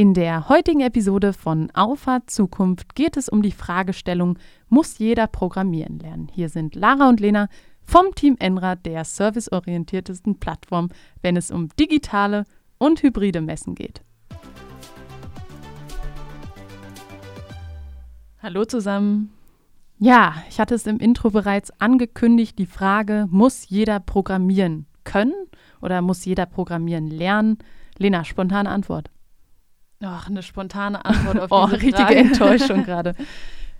In der heutigen Episode von Auffahrt Zukunft geht es um die Fragestellung, muss jeder programmieren lernen? Hier sind Lara und Lena vom Team Enra, der serviceorientiertesten Plattform, wenn es um digitale und hybride Messen geht. Hallo zusammen. Ja, ich hatte es im Intro bereits angekündigt, die Frage, muss jeder programmieren können oder muss jeder programmieren lernen? Lena, spontane Antwort. Ach, eine spontane Antwort auf oh, diese richtige Frage. Enttäuschung gerade.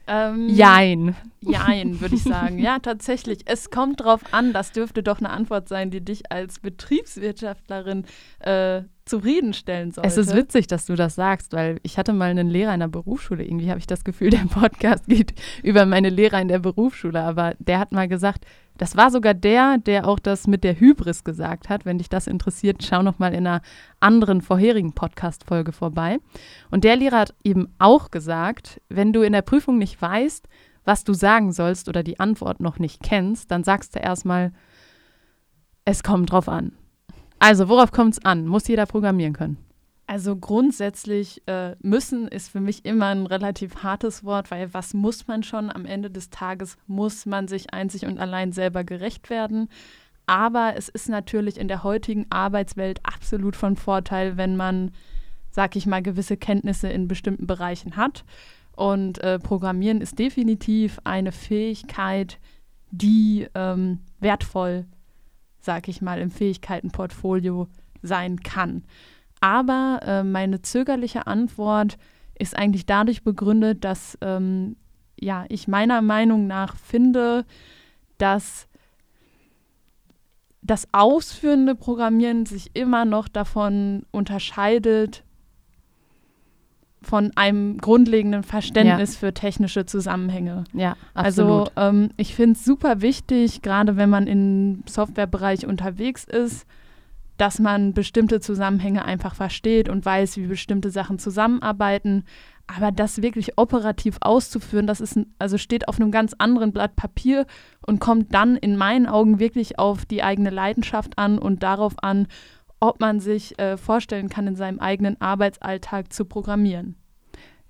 Ähm, Jein. Jein, würde ich sagen. Ja, tatsächlich. Es kommt drauf an, das dürfte doch eine Antwort sein, die dich als Betriebswirtschaftlerin äh, zufriedenstellen sollte. Es ist witzig, dass du das sagst, weil ich hatte mal einen Lehrer in der Berufsschule. Irgendwie habe ich das Gefühl, der Podcast geht über meine Lehrer in der Berufsschule. Aber der hat mal gesagt, das war sogar der, der auch das mit der Hybris gesagt hat. Wenn dich das interessiert, schau noch mal in einer anderen vorherigen Podcast-Folge vorbei. Und der Lehrer hat eben auch gesagt, wenn du in der Prüfung nicht weißt, was du sagen sollst oder die Antwort noch nicht kennst, dann sagst du erstmal, es kommt drauf an. Also, worauf kommt es an? Muss jeder programmieren können? Also grundsätzlich äh, müssen ist für mich immer ein relativ hartes Wort, weil was muss man schon? Am Ende des Tages muss man sich einzig und allein selber gerecht werden. Aber es ist natürlich in der heutigen Arbeitswelt absolut von Vorteil, wenn man, sag ich mal, gewisse Kenntnisse in bestimmten Bereichen hat. Und äh, Programmieren ist definitiv eine Fähigkeit, die ähm, wertvoll, sag ich mal, im Fähigkeitenportfolio sein kann. Aber äh, meine zögerliche Antwort ist eigentlich dadurch begründet, dass ähm, ja, ich meiner Meinung nach finde, dass das ausführende Programmieren sich immer noch davon unterscheidet, von einem grundlegenden Verständnis ja. für technische Zusammenhänge. Ja, absolut. Also ähm, ich finde es super wichtig, gerade wenn man im Softwarebereich unterwegs ist, dass man bestimmte Zusammenhänge einfach versteht und weiß, wie bestimmte Sachen zusammenarbeiten. Aber das wirklich operativ auszuführen, das ist also steht auf einem ganz anderen Blatt Papier und kommt dann in meinen Augen wirklich auf die eigene Leidenschaft an und darauf an, ob man sich äh, vorstellen kann, in seinem eigenen Arbeitsalltag zu programmieren.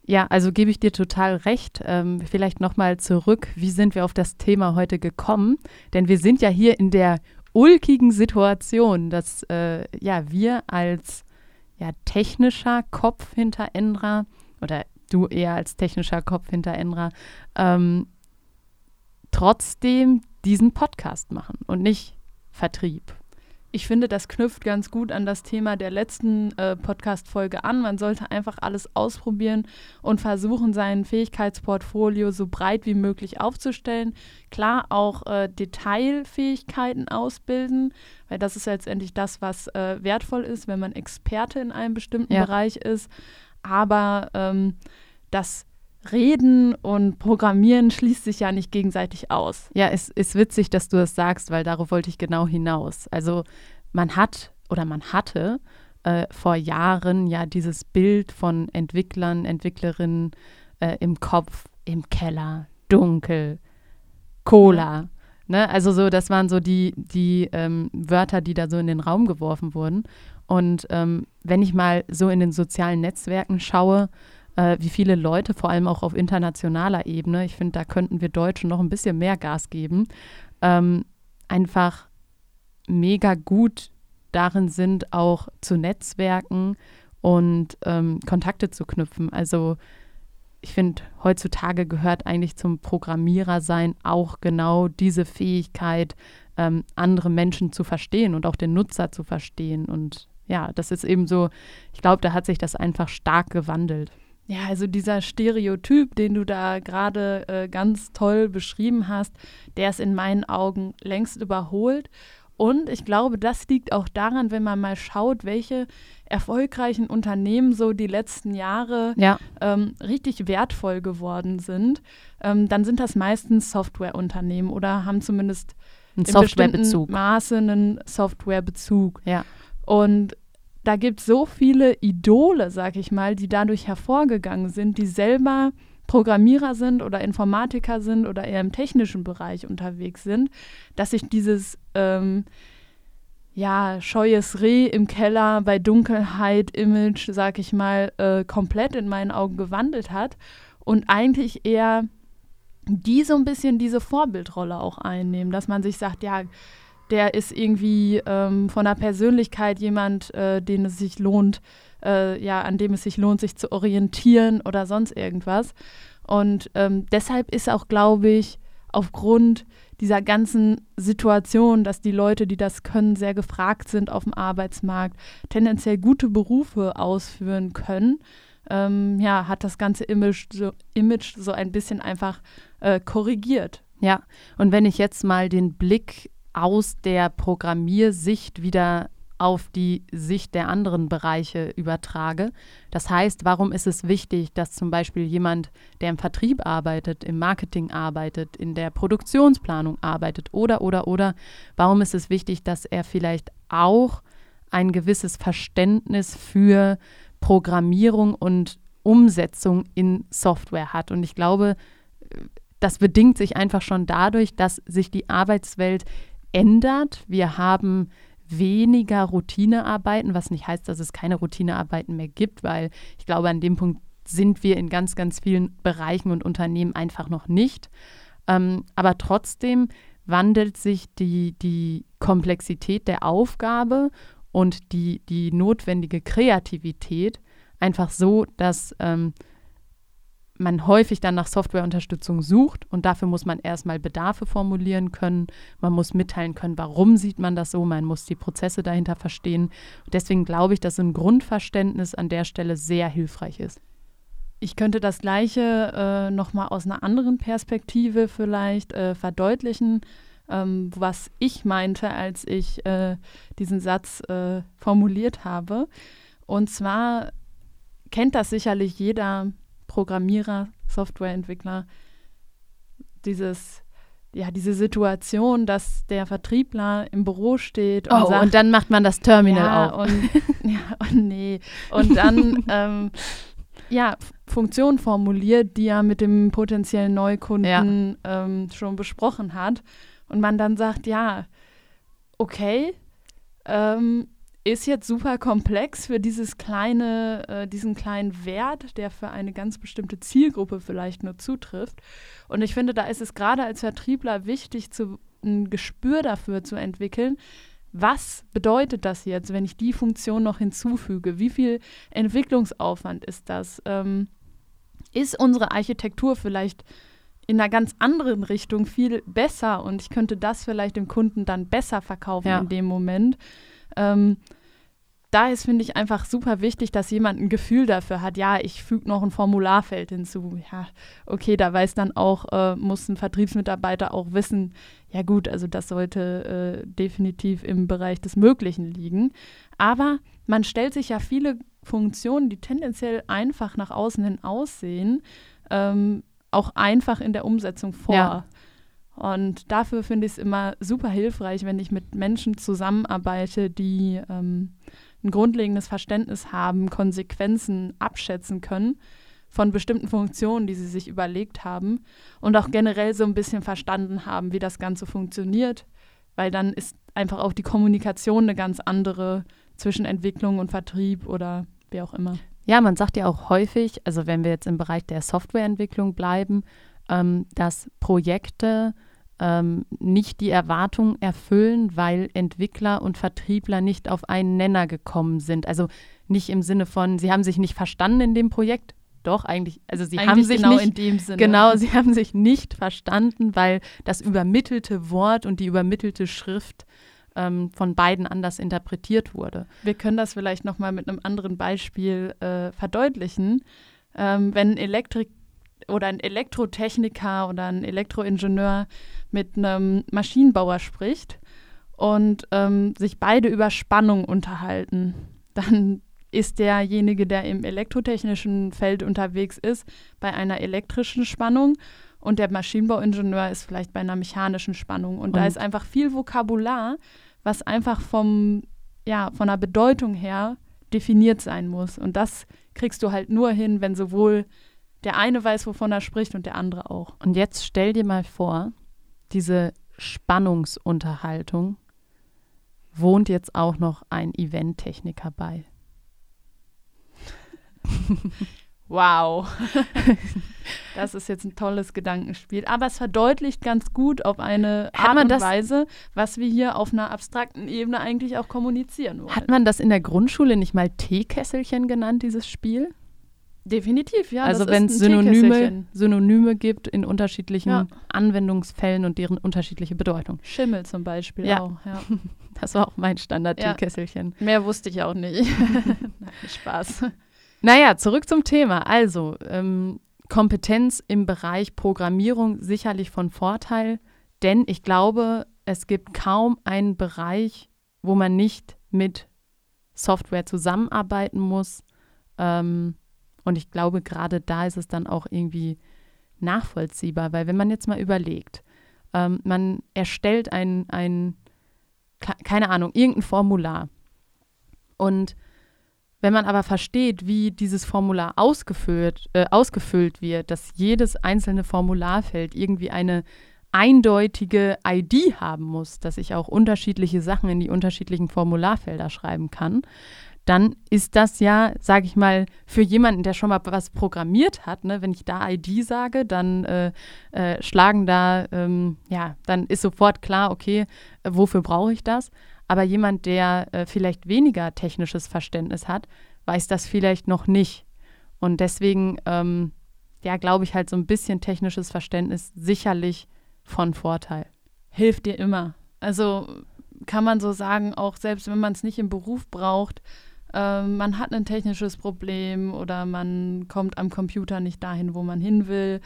Ja, also gebe ich dir total recht. Ähm, vielleicht nochmal zurück, wie sind wir auf das Thema heute gekommen? Denn wir sind ja hier in der ulkigen Situation, dass äh, ja, wir als ja, technischer Kopf hinter Endra oder du eher als technischer Kopf hinter Endra ähm, trotzdem diesen Podcast machen und nicht Vertrieb ich finde, das knüpft ganz gut an das Thema der letzten äh, Podcast-Folge an. Man sollte einfach alles ausprobieren und versuchen, sein Fähigkeitsportfolio so breit wie möglich aufzustellen. Klar, auch äh, Detailfähigkeiten ausbilden, weil das ist letztendlich das, was äh, wertvoll ist, wenn man Experte in einem bestimmten ja. Bereich ist. Aber ähm, das Reden und Programmieren schließt sich ja nicht gegenseitig aus. Ja, es ist witzig, dass du das sagst, weil darauf wollte ich genau hinaus. Also man hat oder man hatte äh, vor Jahren ja dieses Bild von Entwicklern, Entwicklerinnen äh, im Kopf, im Keller, dunkel, Cola. Ja. Ne? Also so, das waren so die, die ähm, Wörter, die da so in den Raum geworfen wurden. Und ähm, wenn ich mal so in den sozialen Netzwerken schaue, äh, wie viele Leute, vor allem auch auf internationaler Ebene, ich finde, da könnten wir Deutschen noch ein bisschen mehr Gas geben, ähm, einfach mega gut darin sind, auch zu Netzwerken und ähm, Kontakte zu knüpfen. Also ich finde, heutzutage gehört eigentlich zum Programmierer sein auch genau diese Fähigkeit, ähm, andere Menschen zu verstehen und auch den Nutzer zu verstehen. Und ja, das ist eben so, ich glaube, da hat sich das einfach stark gewandelt. Ja, also dieser Stereotyp, den du da gerade äh, ganz toll beschrieben hast, der ist in meinen Augen längst überholt. Und ich glaube, das liegt auch daran, wenn man mal schaut, welche erfolgreichen Unternehmen so die letzten Jahre ja. ähm, richtig wertvoll geworden sind, ähm, dann sind das meistens Softwareunternehmen oder haben zumindest ein Softwarebezug. Maße einen Softwarebezug. Ja. Und da gibt es so viele Idole, sag ich mal, die dadurch hervorgegangen sind, die selber Programmierer sind oder Informatiker sind oder eher im technischen Bereich unterwegs sind, dass sich dieses, ähm, ja, scheues Reh im Keller bei Dunkelheit, Image, sag ich mal, äh, komplett in meinen Augen gewandelt hat und eigentlich eher die so ein bisschen diese Vorbildrolle auch einnehmen, dass man sich sagt, ja, der ist irgendwie ähm, von der Persönlichkeit jemand, äh, den es sich lohnt, äh, ja, an dem es sich lohnt, sich zu orientieren oder sonst irgendwas. Und ähm, deshalb ist auch, glaube ich, aufgrund dieser ganzen Situation, dass die Leute, die das können, sehr gefragt sind auf dem Arbeitsmarkt, tendenziell gute Berufe ausführen können, ähm, ja, hat das ganze Image so, Image so ein bisschen einfach äh, korrigiert. Ja, und wenn ich jetzt mal den Blick aus der Programmiersicht wieder auf die Sicht der anderen Bereiche übertrage. Das heißt, warum ist es wichtig, dass zum Beispiel jemand, der im Vertrieb arbeitet, im Marketing arbeitet, in der Produktionsplanung arbeitet oder, oder, oder, warum ist es wichtig, dass er vielleicht auch ein gewisses Verständnis für Programmierung und Umsetzung in Software hat. Und ich glaube, das bedingt sich einfach schon dadurch, dass sich die Arbeitswelt ändert. Wir haben weniger Routinearbeiten, was nicht heißt, dass es keine Routinearbeiten mehr gibt, weil ich glaube, an dem Punkt sind wir in ganz, ganz vielen Bereichen und Unternehmen einfach noch nicht. Ähm, aber trotzdem wandelt sich die, die Komplexität der Aufgabe und die, die notwendige Kreativität einfach so, dass ähm, man häufig dann nach Softwareunterstützung sucht und dafür muss man erstmal Bedarfe formulieren können. Man muss mitteilen können, warum sieht man das so. Man muss die Prozesse dahinter verstehen. Und deswegen glaube ich, dass ein Grundverständnis an der Stelle sehr hilfreich ist. Ich könnte das Gleiche äh, nochmal aus einer anderen Perspektive vielleicht äh, verdeutlichen, ähm, was ich meinte, als ich äh, diesen Satz äh, formuliert habe. Und zwar kennt das sicherlich jeder Programmierer, Softwareentwickler, dieses ja, diese Situation, dass der Vertriebler im Büro steht und oh, sagt, und dann macht man das Terminal ja, auf. Und, ja, und nee. Und dann ähm, ja, Funktionen formuliert, die er mit dem potenziellen Neukunden ja. ähm, schon besprochen hat. Und man dann sagt, ja, okay, ähm, ist jetzt super komplex für dieses kleine, äh, diesen kleinen Wert, der für eine ganz bestimmte Zielgruppe vielleicht nur zutrifft. Und ich finde, da ist es gerade als Vertriebler wichtig, zu, ein Gespür dafür zu entwickeln, was bedeutet das jetzt, wenn ich die Funktion noch hinzufüge? Wie viel Entwicklungsaufwand ist das? Ähm, ist unsere Architektur vielleicht in einer ganz anderen Richtung viel besser und ich könnte das vielleicht dem Kunden dann besser verkaufen ja. in dem Moment? Ähm, da ist, finde ich, einfach super wichtig, dass jemand ein Gefühl dafür hat, ja, ich füge noch ein Formularfeld hinzu. Ja, okay, da weiß dann auch, äh, muss ein Vertriebsmitarbeiter auch wissen, ja gut, also das sollte äh, definitiv im Bereich des Möglichen liegen. Aber man stellt sich ja viele Funktionen, die tendenziell einfach nach außen hin aussehen, ähm, auch einfach in der Umsetzung vor. Ja. Und dafür finde ich es immer super hilfreich, wenn ich mit Menschen zusammenarbeite, die ähm, ein grundlegendes Verständnis haben, Konsequenzen abschätzen können von bestimmten Funktionen, die sie sich überlegt haben und auch generell so ein bisschen verstanden haben, wie das Ganze funktioniert, weil dann ist einfach auch die Kommunikation eine ganz andere zwischen Entwicklung und Vertrieb oder wie auch immer. Ja, man sagt ja auch häufig, also wenn wir jetzt im Bereich der Softwareentwicklung bleiben, ähm, dass Projekte ähm, nicht die Erwartungen erfüllen, weil Entwickler und Vertriebler nicht auf einen Nenner gekommen sind. Also nicht im Sinne von, sie haben sich nicht verstanden in dem Projekt. Doch, eigentlich, also sie eigentlich haben sich genau nicht, in dem Sinne. Genau, sie haben sich nicht verstanden, weil das übermittelte Wort und die übermittelte Schrift ähm, von beiden anders interpretiert wurde. Wir können das vielleicht nochmal mit einem anderen Beispiel äh, verdeutlichen. Ähm, wenn Elektrik oder ein Elektrotechniker oder ein Elektroingenieur mit einem Maschinenbauer spricht und ähm, sich beide über Spannung unterhalten, dann ist derjenige, der im elektrotechnischen Feld unterwegs ist, bei einer elektrischen Spannung und der Maschinenbauingenieur ist vielleicht bei einer mechanischen Spannung. Und, und da ist einfach viel Vokabular, was einfach vom, ja, von der Bedeutung her definiert sein muss. Und das kriegst du halt nur hin, wenn sowohl der eine weiß, wovon er spricht und der andere auch. Und jetzt stell dir mal vor, diese Spannungsunterhaltung wohnt jetzt auch noch ein Eventtechniker bei. Wow. das ist jetzt ein tolles Gedankenspiel. Aber es verdeutlicht ganz gut auf eine Art und Weise, was wir hier auf einer abstrakten Ebene eigentlich auch kommunizieren wollen. Hat man das in der Grundschule nicht mal Teekesselchen genannt, dieses Spiel? Definitiv, ja. Also wenn es Synonyme, Synonyme gibt in unterschiedlichen ja. Anwendungsfällen und deren unterschiedliche Bedeutung. Schimmel zum Beispiel ja. auch, ja. Das war auch mein Standard-Teekesselchen. Ja. Mehr wusste ich auch nicht. Spaß. Naja, zurück zum Thema. Also, ähm, Kompetenz im Bereich Programmierung sicherlich von Vorteil, denn ich glaube, es gibt kaum einen Bereich, wo man nicht mit Software zusammenarbeiten muss. Ähm, und ich glaube, gerade da ist es dann auch irgendwie nachvollziehbar, weil wenn man jetzt mal überlegt, ähm, man erstellt ein, ein, keine Ahnung, irgendein Formular. Und wenn man aber versteht, wie dieses Formular ausgefüllt, äh, ausgefüllt wird, dass jedes einzelne Formularfeld irgendwie eine eindeutige ID haben muss, dass ich auch unterschiedliche Sachen in die unterschiedlichen Formularfelder schreiben kann, dann ist das ja, sage ich mal, für jemanden, der schon mal was programmiert hat, ne, wenn ich da ID sage, dann äh, äh, schlagen da, ähm, ja, dann ist sofort klar, okay, äh, wofür brauche ich das? Aber jemand, der äh, vielleicht weniger technisches Verständnis hat, weiß das vielleicht noch nicht. Und deswegen, ähm, ja, glaube ich halt so ein bisschen technisches Verständnis sicherlich von Vorteil. Hilft dir immer. Also kann man so sagen, auch selbst wenn man es nicht im Beruf braucht, äh, man hat ein technisches Problem oder man kommt am Computer nicht dahin, wo man hin will.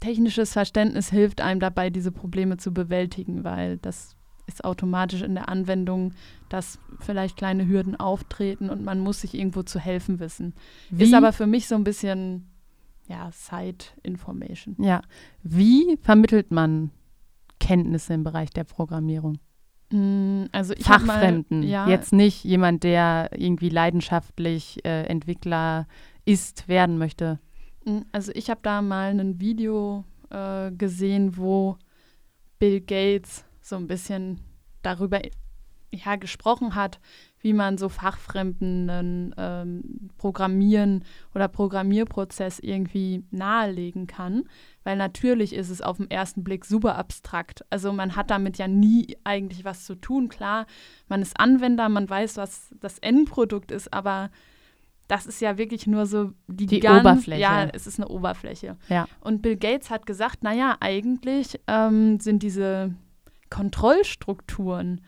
Technisches Verständnis hilft einem dabei, diese Probleme zu bewältigen, weil das ist automatisch in der Anwendung, dass vielleicht kleine Hürden auftreten und man muss sich irgendwo zu helfen wissen. Wie? Ist aber für mich so ein bisschen ja, Side Information. Ja. Wie vermittelt man Kenntnisse im Bereich der Programmierung? Mm, also ich Fachfremden. Mal, ja, Jetzt nicht jemand, der irgendwie leidenschaftlich äh, Entwickler ist, werden möchte. Mm, also ich habe da mal ein Video äh, gesehen, wo Bill Gates so ein bisschen darüber ja, gesprochen hat, wie man so fachfremden ähm, Programmieren oder Programmierprozess irgendwie nahelegen kann. Weil natürlich ist es auf den ersten Blick super abstrakt. Also man hat damit ja nie eigentlich was zu tun. Klar, man ist Anwender, man weiß, was das Endprodukt ist, aber das ist ja wirklich nur so die, die ganz, Oberfläche. Ja, es ist eine Oberfläche. Ja. Und Bill Gates hat gesagt, naja, eigentlich ähm, sind diese Kontrollstrukturen,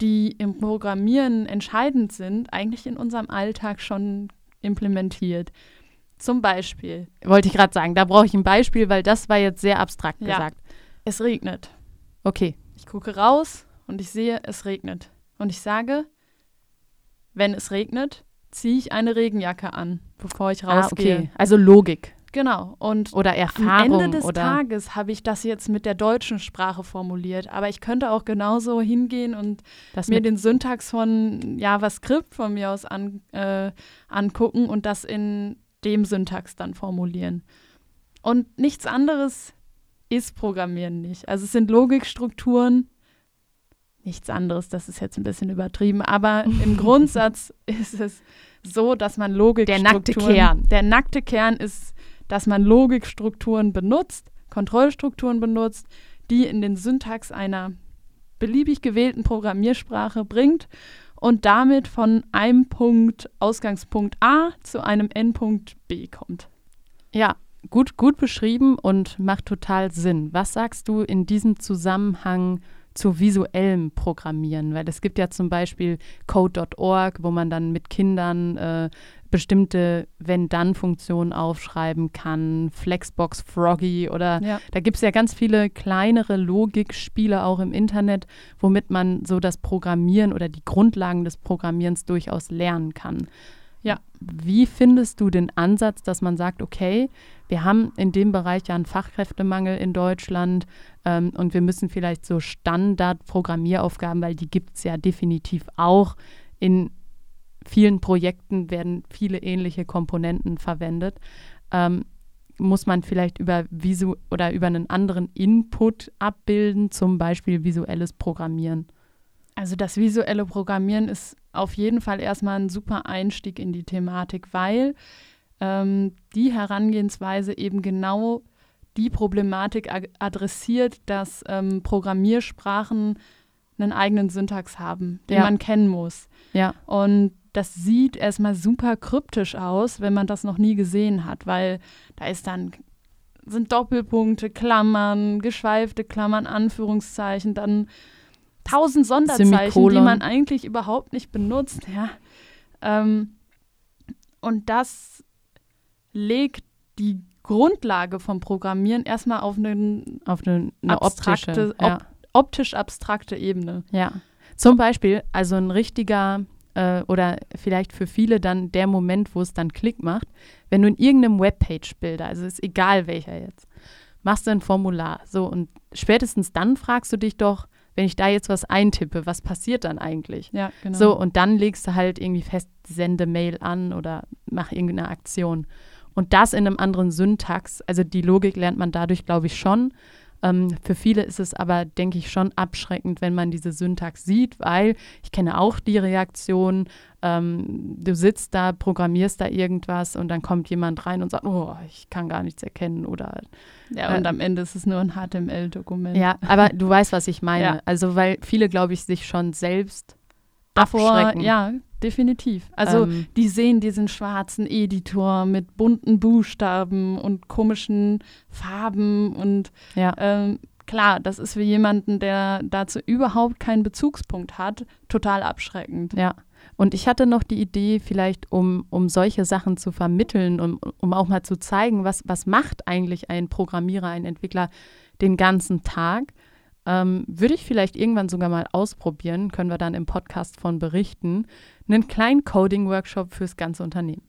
die im Programmieren entscheidend sind, eigentlich in unserem Alltag schon implementiert. Zum Beispiel. Wollte ich gerade sagen, da brauche ich ein Beispiel, weil das war jetzt sehr abstrakt ja. gesagt. Es regnet. Okay. Ich gucke raus und ich sehe, es regnet. Und ich sage, wenn es regnet, ziehe ich eine Regenjacke an, bevor ich rausgehe. Ah, okay. Also Logik. Genau. Und oder Erfahrung. Am Ende des oder Tages habe ich das jetzt mit der deutschen Sprache formuliert. Aber ich könnte auch genauso hingehen und das mir den Syntax von JavaScript von mir aus an, äh, angucken und das in dem Syntax dann formulieren. Und nichts anderes ist Programmieren nicht. Also es sind Logikstrukturen, nichts anderes, das ist jetzt ein bisschen übertrieben, aber im Grundsatz ist es so, dass man Logikstrukturen... Der nackte Kern. Der nackte Kern ist dass man Logikstrukturen benutzt, Kontrollstrukturen benutzt, die in den Syntax einer beliebig gewählten Programmiersprache bringt und damit von einem Punkt Ausgangspunkt A zu einem Endpunkt B kommt. Ja, gut, gut beschrieben und macht total Sinn. Was sagst du in diesem Zusammenhang zu visuellem Programmieren, weil es gibt ja zum Beispiel Code.org, wo man dann mit Kindern äh, bestimmte Wenn-Dann-Funktionen aufschreiben kann, Flexbox Froggy oder ja. da gibt es ja ganz viele kleinere Logikspiele auch im Internet, womit man so das Programmieren oder die Grundlagen des Programmierens durchaus lernen kann. Ja, wie findest du den Ansatz, dass man sagt, okay, wir haben in dem Bereich ja einen Fachkräftemangel in Deutschland ähm, und wir müssen vielleicht so Standard-Programmieraufgaben, weil die gibt es ja definitiv auch in vielen Projekten werden viele ähnliche Komponenten verwendet. Ähm, muss man vielleicht über Visu oder über einen anderen Input abbilden, zum Beispiel visuelles Programmieren? Also das visuelle Programmieren ist auf jeden Fall erstmal ein super Einstieg in die Thematik, weil ähm, die Herangehensweise eben genau die Problematik adressiert, dass ähm, Programmiersprachen einen eigenen Syntax haben, den ja. man kennen muss. Ja. Und das sieht erstmal super kryptisch aus, wenn man das noch nie gesehen hat, weil da ist dann sind Doppelpunkte, Klammern, geschweifte Klammern, Anführungszeichen, dann tausend Sonderzeichen, Semikolon. die man eigentlich überhaupt nicht benutzt. Ja. Ähm, und das legt die Grundlage vom Programmieren erstmal auf, einen, auf eine, eine abstrakte, optische, ja. optisch abstrakte Ebene. Ja. Zum Beispiel, also ein richtiger äh, oder vielleicht für viele dann der Moment, wo es dann Klick macht, wenn du in irgendeinem Webpage-Bilder, also ist egal welcher jetzt, machst du ein Formular. So, und spätestens dann fragst du dich doch, wenn ich da jetzt was eintippe, was passiert dann eigentlich? Ja, genau. So, und dann legst du halt irgendwie fest, sende Mail an oder mach irgendeine Aktion. Und das in einem anderen Syntax, also die Logik lernt man dadurch, glaube ich, schon. Ähm, für viele ist es aber, denke ich, schon abschreckend, wenn man diese Syntax sieht, weil ich kenne auch die Reaktion, ähm, du sitzt da, programmierst da irgendwas und dann kommt jemand rein und sagt, oh, ich kann gar nichts erkennen oder Ja, und äh, am Ende ist es nur ein HTML-Dokument. Ja, aber du weißt, was ich meine. Ja. Also weil viele, glaube ich, sich schon selbst Davor, abschrecken. Ja, definitiv. Also ähm, die sehen diesen schwarzen Editor mit bunten Buchstaben und komischen Farben und ja. ähm, klar, das ist für jemanden, der dazu überhaupt keinen Bezugspunkt hat, total abschreckend. Ja. Und ich hatte noch die Idee, vielleicht um, um solche Sachen zu vermitteln, um, um auch mal zu zeigen, was, was macht eigentlich ein Programmierer, ein Entwickler den ganzen Tag ähm, würde ich vielleicht irgendwann sogar mal ausprobieren, können wir dann im Podcast von berichten, einen kleinen Coding-Workshop fürs ganze Unternehmen.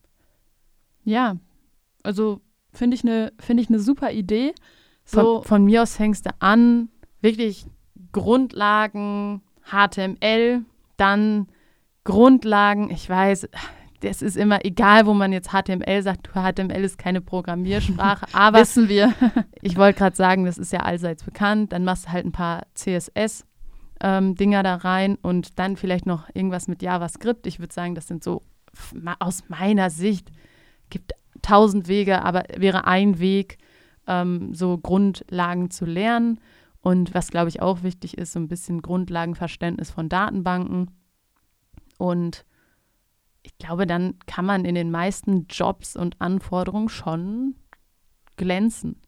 Ja, also finde ich eine find ich ne super Idee. So von, von mir aus fängst du an, wirklich Grundlagen, HTML, dann Grundlagen, ich weiß, das ist immer egal, wo man jetzt HTML sagt. HTML ist keine Programmiersprache, aber wissen wir. ich wollte gerade sagen, das ist ja allseits bekannt. Dann machst du halt ein paar CSS ähm, Dinger da rein und dann vielleicht noch irgendwas mit JavaScript. Ich würde sagen, das sind so aus meiner Sicht gibt tausend Wege, aber wäre ein Weg, ähm, so Grundlagen zu lernen. Und was, glaube ich, auch wichtig ist, so ein bisschen Grundlagenverständnis von Datenbanken. Und ich glaube, dann kann man in den meisten Jobs und Anforderungen schon glänzen.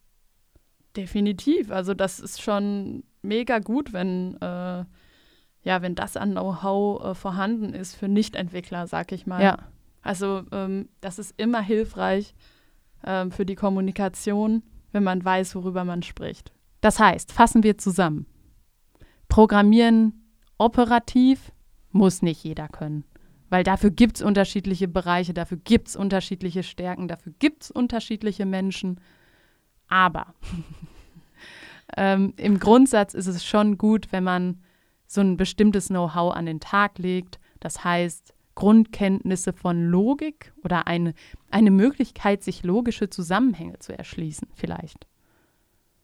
Definitiv. Also das ist schon mega gut, wenn, äh, ja, wenn das an Know-how äh, vorhanden ist für Nichtentwickler, sag ich mal. Ja. Also ähm, das ist immer hilfreich ähm, für die Kommunikation, wenn man weiß, worüber man spricht. Das heißt, fassen wir zusammen. Programmieren operativ muss nicht jeder können. Weil dafür gibt es unterschiedliche Bereiche, dafür gibt es unterschiedliche Stärken, dafür gibt es unterschiedliche Menschen. Aber ähm, im Grundsatz ist es schon gut, wenn man so ein bestimmtes Know-how an den Tag legt. Das heißt, Grundkenntnisse von Logik oder eine, eine Möglichkeit, sich logische Zusammenhänge zu erschließen, vielleicht.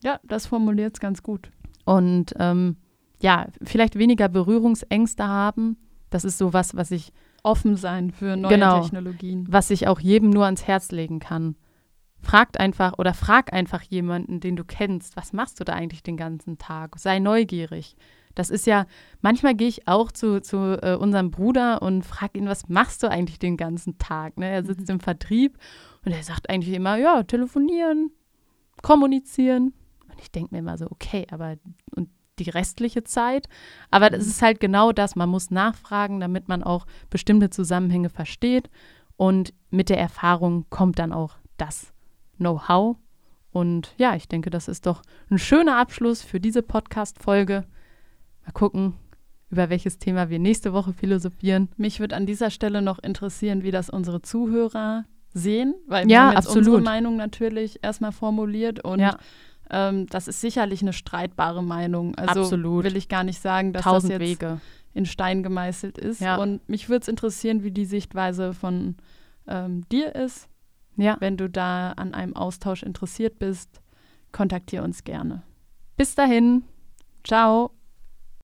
Ja, das formuliert es ganz gut. Und ähm, ja, vielleicht weniger Berührungsängste haben. Das ist so was, was ich offen sein für neue genau, Technologien. Was ich auch jedem nur ans Herz legen kann. Fragt einfach oder frag einfach jemanden, den du kennst, was machst du da eigentlich den ganzen Tag? Sei neugierig. Das ist ja, manchmal gehe ich auch zu, zu äh, unserem Bruder und frage ihn, was machst du eigentlich den ganzen Tag? Ne? Er sitzt mhm. im Vertrieb und er sagt eigentlich immer, ja, telefonieren, kommunizieren. Und ich denke mir immer so, okay, aber und die restliche Zeit. Aber das mhm. ist halt genau das. Man muss nachfragen, damit man auch bestimmte Zusammenhänge versteht. Und mit der Erfahrung kommt dann auch das Know-how. Und ja, ich denke, das ist doch ein schöner Abschluss für diese Podcast-Folge. Mal gucken, über welches Thema wir nächste Woche philosophieren. Mich würde an dieser Stelle noch interessieren, wie das unsere Zuhörer sehen, weil wir haben jetzt absolut. unsere Meinung natürlich erstmal formuliert und ja. Ähm, das ist sicherlich eine streitbare Meinung. Also Absolut. will ich gar nicht sagen, dass Tausend das jetzt Wege. in Stein gemeißelt ist. Ja. Und mich würde es interessieren, wie die Sichtweise von ähm, dir ist. Ja. Wenn du da an einem Austausch interessiert bist, kontaktiere uns gerne. Bis dahin. Ciao.